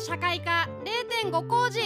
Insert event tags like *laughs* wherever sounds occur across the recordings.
社会科0.5工事。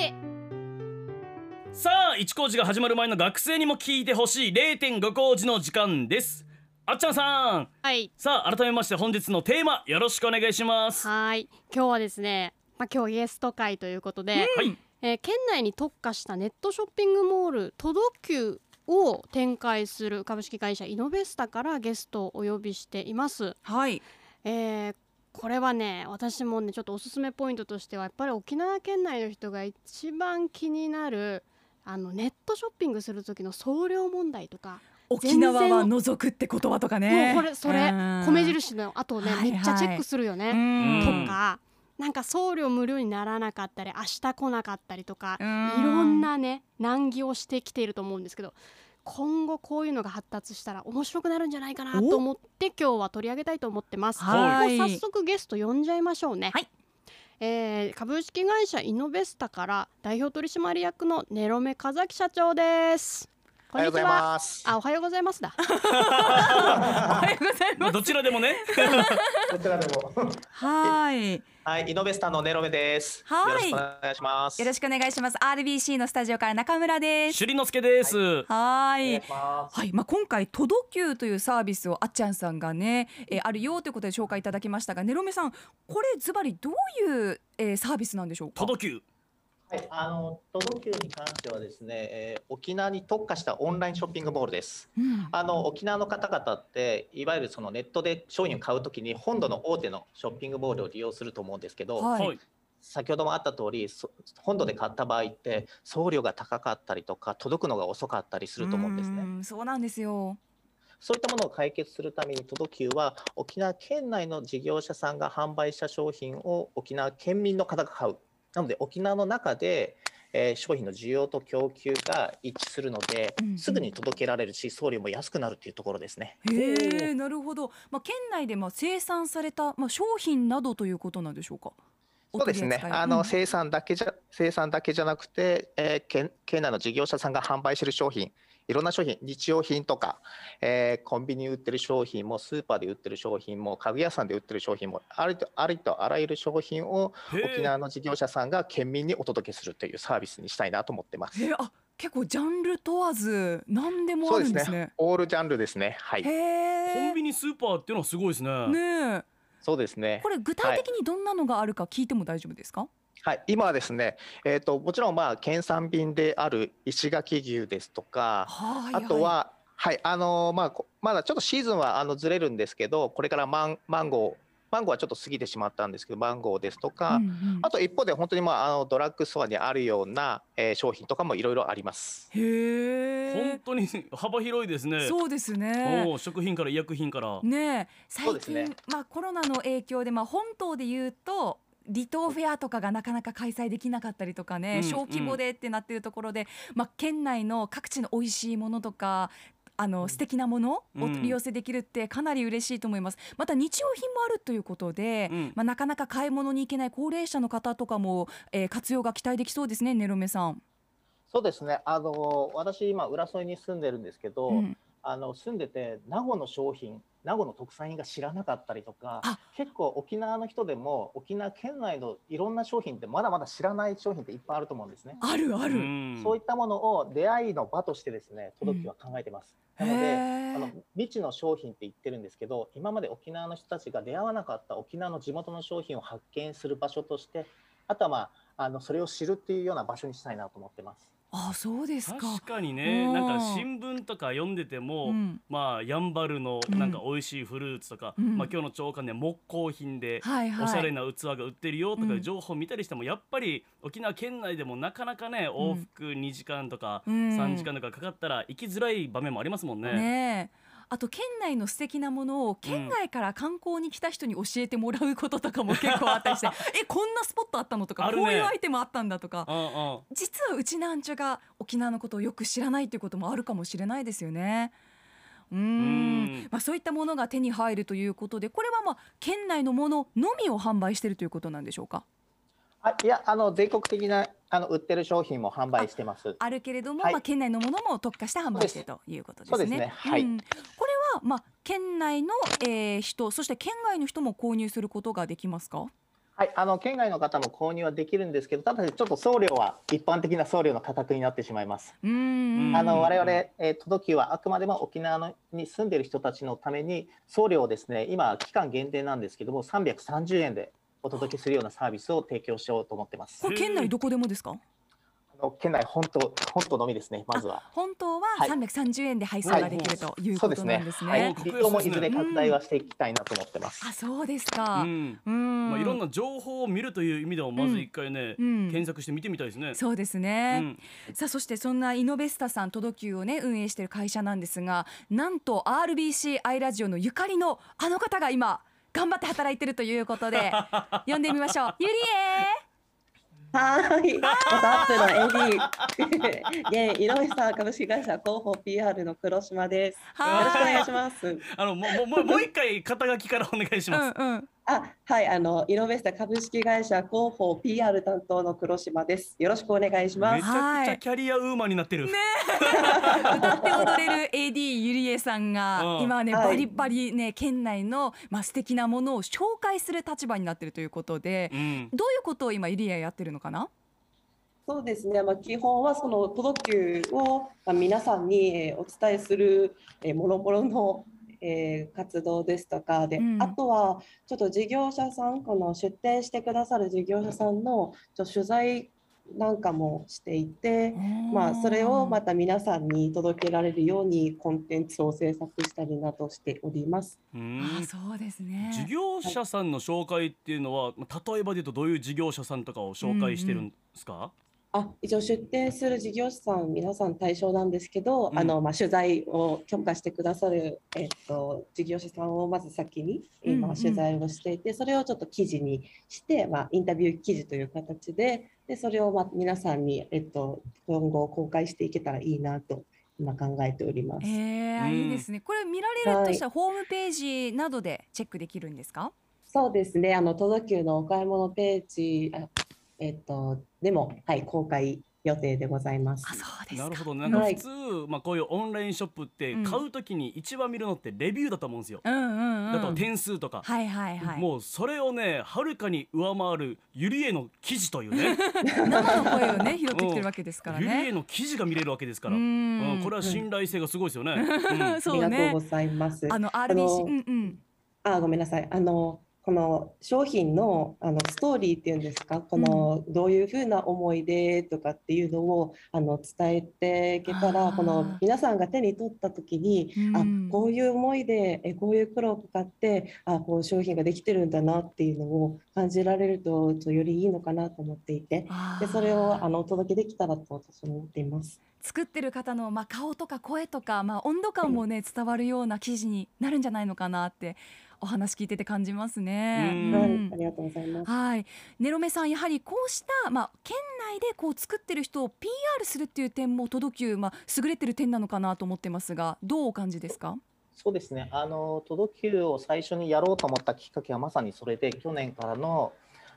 さあ一工事が始まる前の学生にも聞いてほしい0.5工事の時間です。あっちゃんさん。はい。さあ改めまして本日のテーマよろしくお願いします。はい。今日はですねまあ今日ゲスト会ということで、はい。えー県内に特化したネットショッピングモールトドキュを展開する株式会社イノベスタからゲストをお呼びしています。はい。えーこれはね私もねちょっとおすすめポイントとしてはやっぱり沖縄県内の人が一番気になるあのネットショッピングする時の送料問題とか、沖縄は除くって言葉とかね。もうこれそれうん。米印の後ね、はいはい。めっちゃチェックするようね、ん。とかなんか送料無料にならなかったり明日来なかったりとかうん。いろんなね難儀をしてきていると思うんですけど今後こういうのが発達したら面白くなるんじゃないかなと思って今日は取り上げたいと思ってます。はい早速ゲスト呼んじゃいましょうね。はいえー株式会社イノベスタから代表取締役のネロメ風木社長です。こおはようございは。ます。あ、おはようございますだ。おはようございまあどちらでもね *laughs* こちらでも。はい。はい、イノベスタのネロメです。はいよろしくお願いします。よろしくお願いします。RBC のスタジオから中村です。朱里之助です、はお願いいし。ます。はい、まあ、今回「トドキュー」というサービスをあっちゃんさんがね、えーあるよということで紹介いただきましたがネロメさんこれズバリどういう、えーサービスなんでしょうか？届きゅうはい、あのトドキューに関してはですね、えー沖縄に特化したオンラインショッピングモールです。うんあの沖縄の方々っていわゆるそのネットで商品を買うときに本土の大手のショッピングモールを利用すると思うんですけど、はいはい先ほどもあった通り、そ本土で買った場合って送料が高かったりとか届くのが遅かったりすると思うんですね。んそうなんですよ。そういったものを解決するために、トドキューは沖縄県内の事業者さんが販売した商品を沖縄県民の方が買う。なので、沖縄の中で、えー商品の需要と供給が一致するのでうんうん、すぐに届けられるし、送料も安くなるというところですね。へえなるほど、まあ、県内でまあ生産された、まあ、商品などということなんでしょうか？そうですね。あの、うん生産だけじゃ生産だけじゃなくて、えー県県内の事業者さんが販売している商品、いろんな商品、日用品とか、えーコンビニに売ってる商品もスーパーで売ってる商品も家具屋さんで売ってる商品もありとありとあらゆる商品を沖縄の事業者さんが県民にお届けするというサービスにしたいなと思ってます。へえあ結構ジャンル問わず何でもそうであるんですねすね。オールジャンルですね。はい。へコえンビニスーパーっていうのはすごいですねねえそうですねこ。れ具体的にどんなのがあるか聞いても大丈夫ですか、はい、今はですね、えっ、ともちろんまあ県産品である石垣牛ですとか、はいあとは、はい、あのーまあ、こまだちょっとシーズンはあのずれるんですけど、これからマンマンゴー、マンゴーはちょっと過ぎてしまったんですけど、マンゴーですとか、うんうん。あと一方で本当にまああのドラッグストアにあるような、えー商品とかもいろいろあります。へえ本当に幅広いですね。そうですね。食品から医薬品から。ねえ。最そうですね。近、まあコロナの影響でまあ本島で言うと離島フェアとかがなかなか開催できなかったりとかね、うん小規模でってなってるところで、まあ県内の各地の美味しいものとかあの素敵なものをうん取り寄せできるってかなり嬉しいと思います。また日用品もあるということで、うんまあなかなか買い物に行けない高齢者の方とかも、えー活用が期待できそうですね、ネロメさん。そうですね。あのー私今浦添に住んでるんですけど、うんあの住んでて名護の商品、名護の特産品が知らなかったりとかあ、結構沖縄の人でも沖縄県内のいろんな商品ってまだまだ知らない商品っていっぱいあると思うんですね。あるある。うんそういったものを出会いの場としてですね、届きは考えてます。なので、あの未知の商品って言ってるんですけど、今まで沖縄の人たちが出会わなかった沖縄の地元の商品を発見する場所として、あとはまああのそれを知るっていうような場所にしたいなと思ってます。あ、そうですか。確かにね。うんなんか新聞とか読んでても、うん。まあやんばるのうん。なんか美味しいフルーツとか、うん。まあ今日の朝刊で木工品で。おしゃれな器が売ってるよとか情報を見たりしてもやっぱり沖縄県内でもなかなかね往復2時間とかうん。3時間とかかかったら行きづらい場面もありますもんね。ねえあと県内の素敵なものを県外から観光に来た人に教えてもらうこととかも結構あったりしてえこんなスポットあったのとかね。こういうアイテムあったんだとか。うんうん。実はうちなんちゅが沖縄のことをよく知らないということもあるかもしれないですよね。うん。ん。まあ、そういったものが手に入るということでこれはまあ県内のもののみを販売しているということなんでしょうか？あいやあの全国的なあの売ってる商品も販売してます。あるけれども、はい。まあ、県内のものも特化して販売しているということですね。そうですね。はい。うんは、まあ、県内の、えー人そして県外の人も購入することができますか？はい、あの県外の方も購入はできるんですけど、ただしちょっと送料は一般的な送料の価格になってしまいます。うーんあの我々、うんえー、届きはあくまでも沖縄のに住んでいる人たちのために送料をですね、今期間限定なんですけども、330円でお届けするようなサービスを提供しようと思ってますこ。れ県内どこでもですか？県内本島本島のみですね、まずは。本当ははい。330円で配送ができるということそうですね。なんですね。はい、格安利用もいずれ拡大はしていきたいなと思ってます。あそうですか。ううん。んまあ、いろんな情報を見るという意味でもまず一回ね、うん。検索して見てみたいですね。そうですうね、ん。さあそしてそんなイノベスタさんトドキューをね運営している会社なんですがなんと RBC アイラジオのゆかりのあの方が今頑張って働いてるということで *laughs* 呼んでみましょう。ゆりはい、またアップの AD *laughs* 現井上さん株式会社広報 PR の黒島です。えよろしくお願いはします。あのもうもうもうもう一回肩書きからお願いします。うんうんあ、はい、あのイノベスタ株式会社広報 PR 担当の黒島です。よろしくお願いします。めちゃくちゃキャリアウーマンになってる。*laughs* 歌って踊れる AD ゆりえさんがうん今はねはいバリバリね県内のまあ素敵なものを紹介する立場になってるということでうん。どういうことを今ゆりえやってるのかな？そうですね。まあ基本はその届けをまあ皆さんにえーお伝えするえーもろもろのえー活動ですとかで、うんあとはちょっと事業者さんこの出店してくださる事業者さんのちょ取材なんかもしていて、まあそれをまた皆さんに届けられるようにコンテンツを制作したりなどしております。うんあそうですね事業者さんの紹介っていうのは、まあ例えばで言うとどういう事業者さんとかを紹介してるんですか？あ一応出店する事業者さん皆さん対象なんですけど、うん。あのまあ、取材を許可してくださる、えっと、事業者さんをまず先に今うんうん。取材をしていて、それをちょっと記事にして、まあ、インタビュー記事という形ででそれをまあ皆さんに、えっと、今後公開していけたらいいなと今考えております。えーうん。いいですね。これ見られるとしたらホームページなどでチェックできるんですか？そうですね。あの、届けのお買い物ページ、あえっと、でも、はい、公開予定でございます。あそうですかなるほどね。なんかはい普通、まあこういうオンラインショップってうん買うときに一番見るのってレビューだと思うんですよ。うんうんうんだと点数とか。はいはいはいもうそれをねはるかに上回るゆりえの記事というね *laughs* 生の声をね拾ってきてるわけですからゆりえねの記事が見れるわけですから、ううんんこれは信頼性がすごいですよね。うん *laughs* ありがとそうございます。あのあ RBC のうんうんあ、ごめんなさい。あの、この商品のあのストーリーっていうんですか、このどういうふうな思い出とかっていうのをあの伝えていけたあら、ー。この皆さんが手に取った時に、うん。あ、こういう思いで、えこういう苦労をかかって、あ、こう商品ができてるんだなっていうのを感じられると、よりいいのかなと思っていて、でそれをあのお届けできたらと私も思っています。作ってる方のまあ顔とか声とかまあ温度感もね伝わるような記事になるんじゃないのかなってお話聞いてて感じますね。うんはいうん、ありがとうございます。はい、ネロメさんやはりこうしたまあ県内でこう作ってる人を PR するっていう点も届きゅうまあ優れてる点なのかなと思ってますがどうお感じですか？そうですね。あの届きを最初にやろうと思ったきっかけはまさにそれで去年からの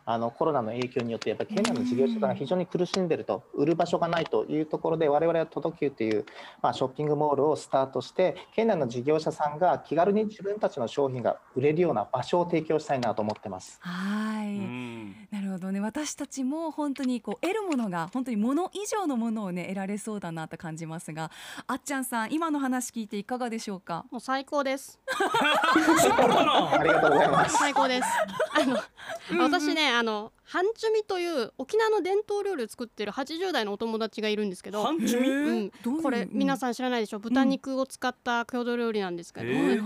あのコロナの影響によってやっぱり県内の事業者さんが非常に苦しんでると売る場所がないというところで我々は届きというまあショッピングモールをスタートして県内の事業者さんが気軽に自分たちの商品が売れるような場所を提供したいなと思ってます。はい、うんなるほどね私たちも本当にこう得るものが本当に物以上のものをね得られそうだなと感じますがあっちゃんさん今の話聞いていかがでしょうか？もう最高です。*laughs* *laughs* ありがとうございます。最高ですあの私ねあのハンチュミという沖縄の伝統料理を作ってる80代のお友達がいるんですけど。ハンチュミ？これ皆ん。さん知らないでしょ？豚肉を使った郷土料理なんですけど、こういう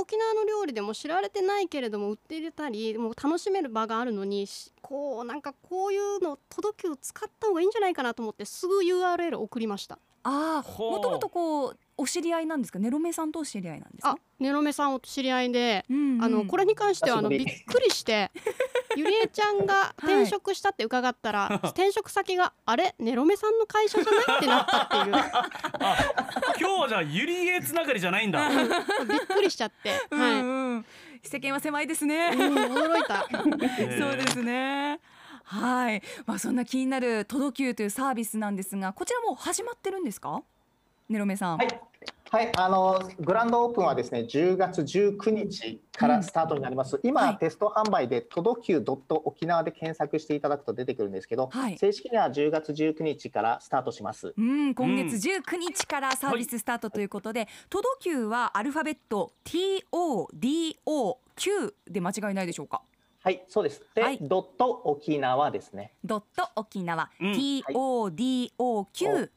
沖縄の料理でも知られてないけれども売っていたりもう楽しめる場があるのにしこうなんかこういうの届けを使った方がいいんじゃないかなと思ってすぐ URL 送りました。ああもともとこうお知り合いなんですか？ネロメさんとお知り合いなんですか？あネロメさんお知り合いで、うんうん。あのこれに関してはあのびっくりしてゆりえちゃんが *laughs* 転職したって伺ったら、*laughs* 転職先があれ？ネロメさんの会社じゃないってなったっていう。*laughs* 今日はじゃあゆりえつながりじゃないんだ。びっくりしちゃって、うんはい、うん世間は狭いですね、うん、驚いた。そうですね。はい。まあそんな気になる届きゅうというサービスなんですがこちらもう始まってるんですか？ネロメさん。はい、はい、あのグランドオープンはですね、10月19日からスタートになります。今、はいテスト販売で届きゅう沖縄で検索していただくと出てくるんですけど、はい正式には10月19日からスタートします。うん、今月19日からサービススタートということで、トドキューはアルファベット TODOQ で間違いないでしょうか？はい、そうです。で、はいドット沖縄ですね。ドット沖縄、うん TODOQ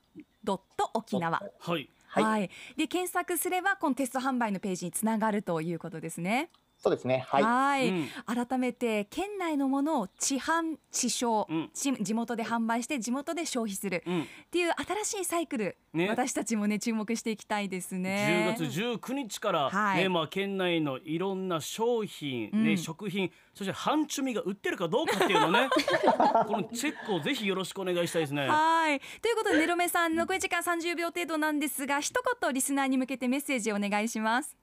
ドット沖縄。はいはい。で検索すればこのテスト販売のページにつながるということですね。そうですね。はい。はいうん改めて県内のものを地販地消、うん地地元で販売して地元で消費するうんっていう新しいサイクル、ね私たちもね注目していきたいですね。10月19日から、はいねまあ、県内のいろんな商品、うんね食品そして半チュミが売ってるかどうかっていうのね *laughs* このチェックをぜひよろしくお願いしたいですね。はいということでネロメさん残り時間30秒程度なんですが一言リスナーに向けてメッセージをお願いします。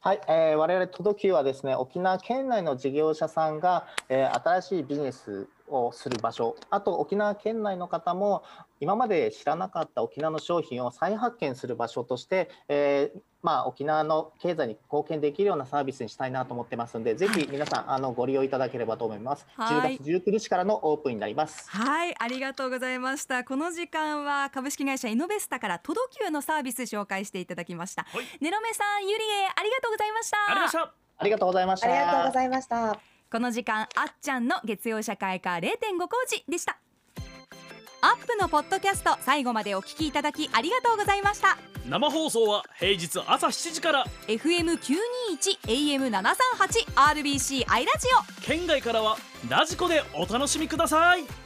はい、えー、我々届きはですね、沖縄県内の事業者さんが、えー新しいビジネスをする場所、あと沖縄県内の方も今まで知らなかった沖縄の商品を再発見する場所として、えーまあ沖縄の経済に貢献できるようなサービスにしたいなと思ってますので、ぜひ皆さんあのご利用いただければと思います。はい10月19日からのオープンになります。はいありがとうございましたこの時間は株式会社イノベスタから届きゅうのサービス紹介していただきました、はいネロメさんゆりえありがとうございましたありがとうございましたありがとうございました。ありがとうございました。この時間あっちゃんの月曜社会科0.5工事でした。アップのポッドキャスト最後までお聞きいただきありがとうございました。生放送は平日朝7時から。FM921 AM738 RBC アイラジオ。県外からはラジコでお楽しみください